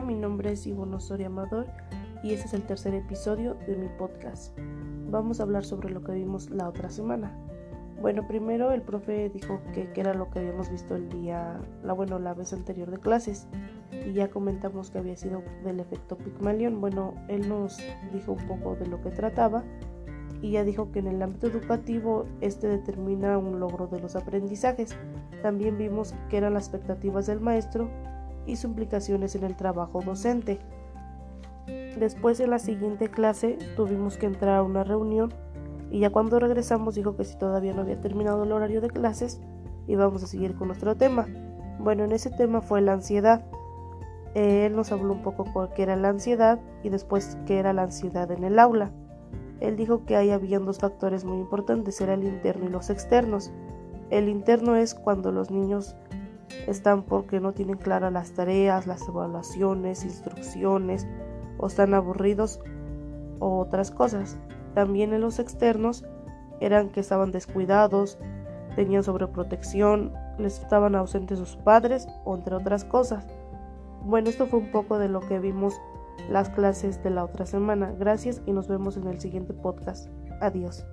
Mi nombre es Ivonne Osorio Amador y este es el tercer episodio de mi podcast. Vamos a hablar sobre lo que vimos la otra semana. Bueno, primero el profe dijo que, era lo que habíamos visto el día, la bueno, la vez anterior de clases y ya comentamos que había sido del efecto Pygmalion. Bueno, él nos dijo un poco de lo que trataba y ya dijo que en el ámbito educativo este determina un logro de los aprendizajes. También vimos que eran las expectativas del maestro y sus implicaciones en el trabajo docente. Después en la siguiente clase tuvimos que entrar a una reunión y ya cuando regresamos dijo que si todavía no había terminado el horario de clases íbamos a seguir con nuestro tema. Bueno, en ese tema fue la ansiedad. Él nos habló un poco qué era la ansiedad y después qué era la ansiedad en el aula. Él dijo que ahí habían dos factores muy importantes, era el interno y los externos. El interno es cuando los niños están porque no tienen claras las tareas, las evaluaciones, instrucciones, o están aburridos o otras cosas. También en los externos eran que estaban descuidados, tenían sobreprotección, les estaban ausentes sus padres, o entre otras cosas. Bueno, esto fue un poco de lo que vimos las clases de la otra semana. Gracias y nos vemos en el siguiente podcast. Adiós.